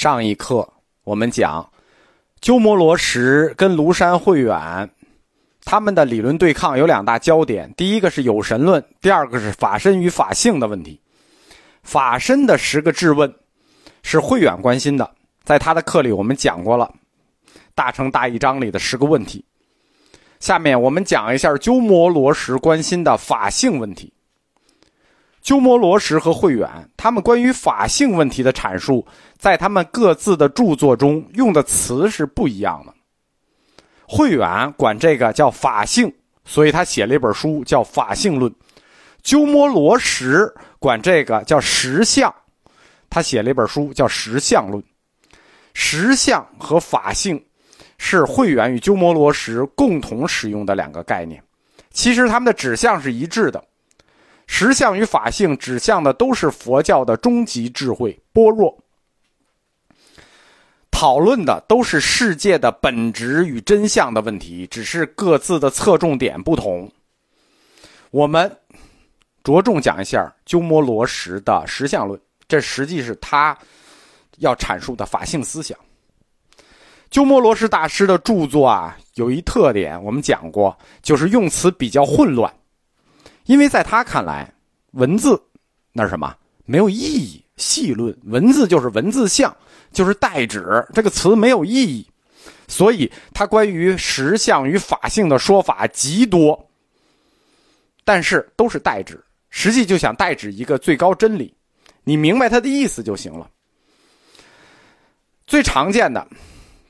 上一课我们讲鸠摩罗什跟庐山慧远他们的理论对抗有两大焦点，第一个是有神论，第二个是法身与法性的问题。法身的十个质问是慧远关心的，在他的课里我们讲过了《大乘大义章》里的十个问题。下面我们讲一下鸠摩罗什关心的法性问题。鸠摩罗什和慧远，他们关于法性问题的阐述，在他们各自的著作中用的词是不一样的。慧远管这个叫法性，所以他写了一本书叫《法性论》；鸠摩罗什管这个叫实相，他写了一本书叫《实相论》。实相和法性是慧远与鸠摩罗什共同使用的两个概念，其实他们的指向是一致的。实相与法性指向的都是佛教的终极智慧般若，讨论的都是世界的本质与真相的问题，只是各自的侧重点不同。我们着重讲一下鸠摩罗什的实相论，这实际是他要阐述的法性思想。鸠摩罗什大师的著作啊，有一特点，我们讲过，就是用词比较混乱。因为在他看来，文字那是什么？没有意义。细论文字就是文字像，就是代指，这个词没有意义。所以他关于实相与法性的说法极多，但是都是代指，实际就想代指一个最高真理。你明白他的意思就行了。最常见的，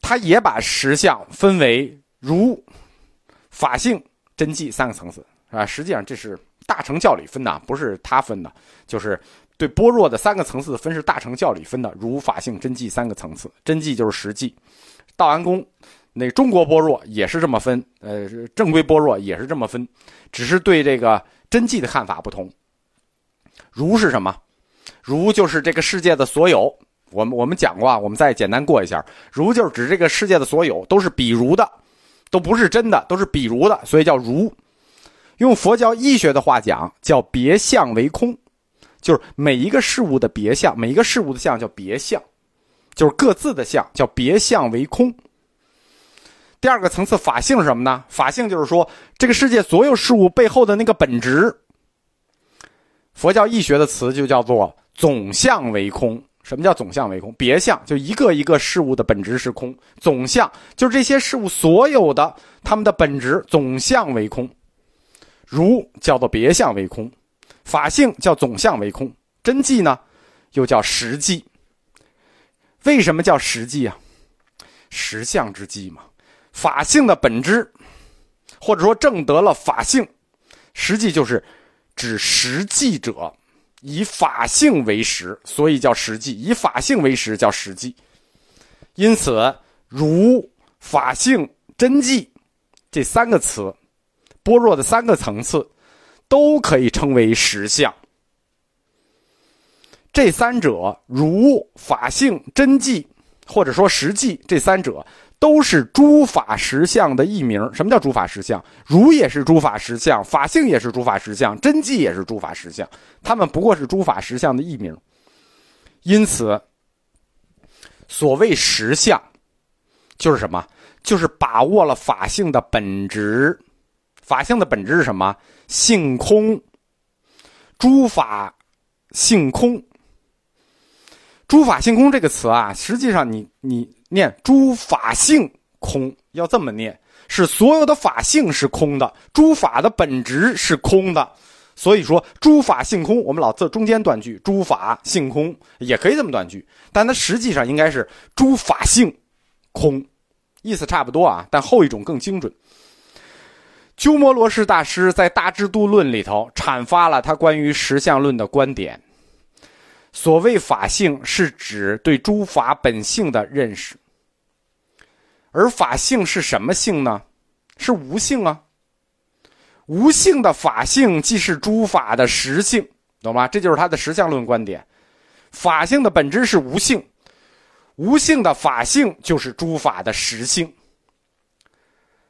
他也把实相分为如、法性、真迹三个层次。啊，实际上这是大乘教理分的，不是他分的，就是对般若的三个层次分是大乘教理分的，如法性真迹三个层次，真迹就是实际。道安公那中国般若也是这么分，呃，正规般若也是这么分，只是对这个真迹的看法不同。如是什么？如就是这个世界的所有，我们我们讲过啊，我们再简单过一下。如就是指这个世界的所有都是比如的，都不是真的，都是比如的，所以叫如。用佛教义学的话讲，叫别相为空，就是每一个事物的别相，每一个事物的相叫别相，就是各自的相叫别相为空。第二个层次法性是什么呢？法性就是说这个世界所有事物背后的那个本质。佛教义学的词就叫做总相为空。什么叫总相为空？别相就一个一个事物的本质是空，总相就是这些事物所有的它们的本质总相为空。如叫做别相为空，法性叫总相为空，真迹呢，又叫实际。为什么叫实际啊？实相之际嘛。法性的本质，或者说证得了法性，实际就是指实际者，以法性为实，所以叫实际。以法性为实叫实际。因此，如法性真迹这三个词。般若的三个层次，都可以称为实相。这三者如法性真迹，或者说实际，这三者都是诸法实相的译名。什么叫诸法实相？如也是诸法实相，法性也是诸法实相，真迹也是诸法实相。他们不过是诸法实相的译名。因此，所谓实相，就是什么？就是把握了法性的本质。法性的本质是什么？性空，诸法性空。诸法性空这个词啊，实际上你你念诸法性空，要这么念，是所有的法性是空的，诸法的本质是空的。所以说诸法性空，我们老在中间断句，诸法性空也可以这么断句，但它实际上应该是诸法性空，意思差不多啊，但后一种更精准。鸠摩罗什大师在《大智度论》里头阐发了他关于实相论的观点。所谓法性，是指对诸法本性的认识。而法性是什么性呢？是无性啊。无性的法性即是诸法的实性，懂吗？这就是他的实相论观点。法性的本质是无性，无性的法性就是诸法的实性。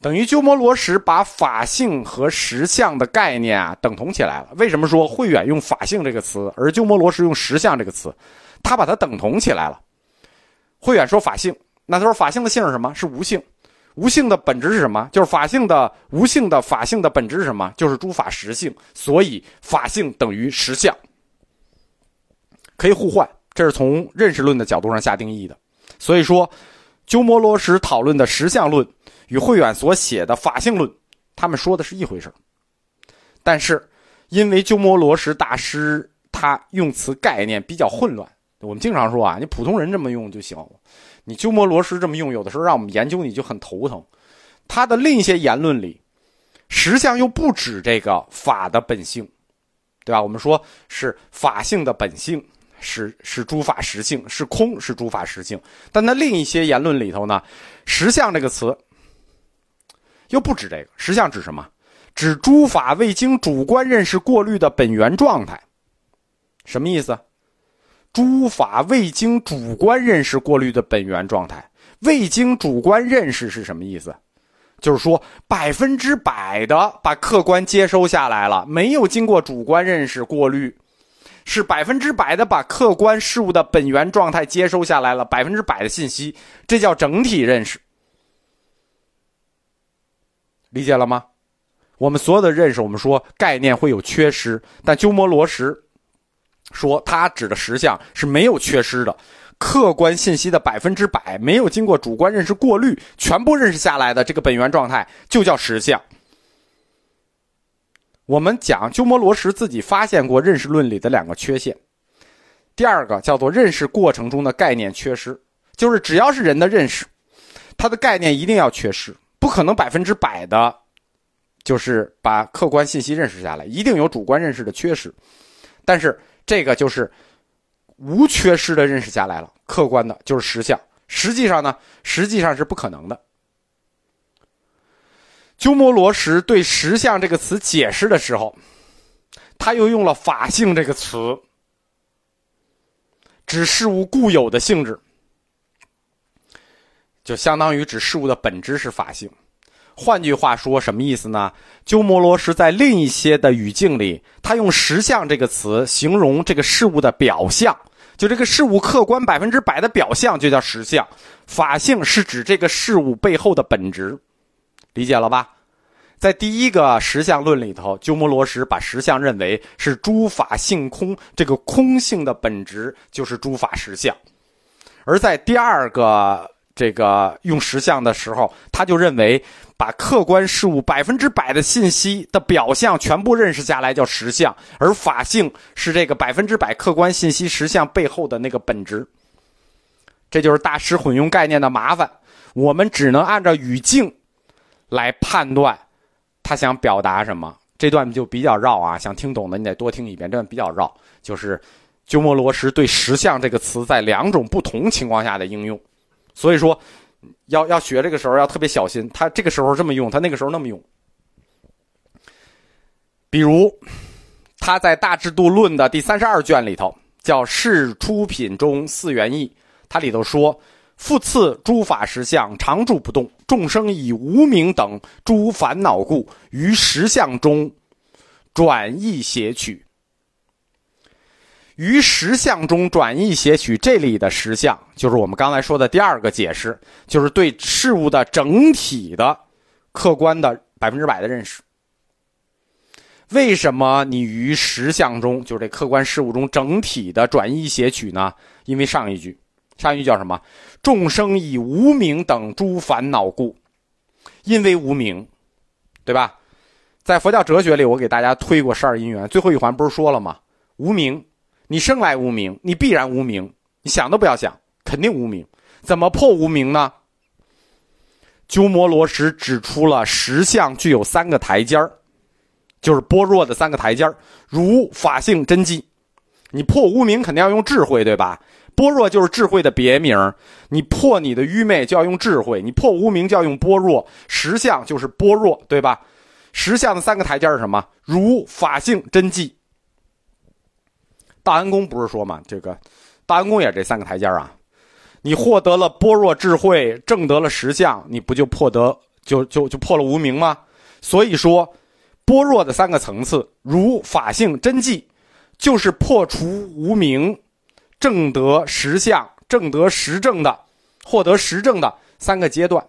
等于鸠摩罗什把法性和实相的概念啊等同起来了。为什么说慧远用法性这个词，而鸠摩罗什用实相这个词？他把它等同起来了。慧远说法性，那他说法性的性是什么？是无性。无性的本质是什么？就是法性的无性的法性的本质是什么？就是诸法实性。所以法性等于实相，可以互换。这是从认识论的角度上下定义的。所以说，鸠摩罗什讨论的实相论与慧远所写的法性论，他们说的是一回事但是，因为鸠摩罗什大师他用词概念比较混乱，我们经常说啊，你普通人这么用就行。你鸠摩罗什这么用，有的时候让我们研究你就很头疼。他的另一些言论里，实相又不止这个法的本性，对吧？我们说是法性的本性，是是诸法实性，是空，是诸法实性。但他另一些言论里头呢，实相这个词又不止这个。实相指什么？指诸法未经主观认识过滤的本源状态。什么意思？诸法未经主观认识过滤的本源状态，未经主观认识是什么意思？就是说百分之百的把客观接收下来了，没有经过主观认识过滤，是百分之百的把客观事物的本源状态接收下来了，百分之百的信息，这叫整体认识。理解了吗？我们所有的认识，我们说概念会有缺失，但鸠摩罗什。说他指的实相是没有缺失的，客观信息的百分之百没有经过主观认识过滤，全部认识下来的这个本源状态就叫实相。我们讲鸠摩罗什自己发现过认识论里的两个缺陷，第二个叫做认识过程中的概念缺失，就是只要是人的认识，他的概念一定要缺失，不可能百分之百的，就是把客观信息认识下来，一定有主观认识的缺失，但是。这个就是无缺失的认识下来了，客观的就是实相。实际上呢，实际上是不可能的。鸠摩罗什对“实相”这个词解释的时候，他又用了“法性”这个词，指事物固有的性质，就相当于指事物的本质是法性。换句话说，什么意思呢？鸠摩罗什在另一些的语境里，他用“实相”这个词形容这个事物的表象，就这个事物客观百分之百的表象就叫实相。法性是指这个事物背后的本质，理解了吧？在第一个实相论里头，鸠摩罗什把实相认为是诸法性空，这个空性的本质就是诸法实相；而在第二个。这个用实相的时候，他就认为把客观事物百分之百的信息的表象全部认识下来叫实相，而法性是这个百分之百客观信息实相背后的那个本质。这就是大师混用概念的麻烦，我们只能按照语境来判断他想表达什么。这段就比较绕啊，想听懂的你得多听一遍。这段比较绕，就是鸠摩罗什对“实相”这个词在两种不同情况下的应用。所以说，要要学这个时候要特别小心。他这个时候这么用，他那个时候那么用。比如，他在《大制度论》的第三十二卷里头，叫《世出品中四元义》，它里头说：“复次，诸法实相常住不动，众生以无名等诸烦恼故，于实相中转易邪取。”于实相中转意写取，这里的实相就是我们刚才说的第二个解释，就是对事物的整体的客观的百分之百的认识。为什么你于实相中，就是这客观事物中整体的转意写取呢？因为上一句，上一句叫什么？众生以无名等诸烦恼故，因为无名，对吧？在佛教哲学里，我给大家推过十二因缘，最后一环不是说了吗？无名。你生来无名，你必然无名，你想都不要想，肯定无名。怎么破无名呢？鸠摩罗什指出了实相具有三个台阶儿就是般若的三个台阶儿如法性真迹。你破无名肯定要用智慧，对吧？般若就是智慧的别名。你破你的愚昧就要用智慧，你破无名就要用般若。实相就是般若，对吧？实相的三个台阶是什么？如法性真迹。大安宫不是说嘛，这个大安宫也这三个台阶啊。你获得了般若智慧，证得了实相，你不就破得就就就破了无名吗？所以说，般若的三个层次，如法性真迹，就是破除无名，正得实相，正得实证的获得实证的三个阶段。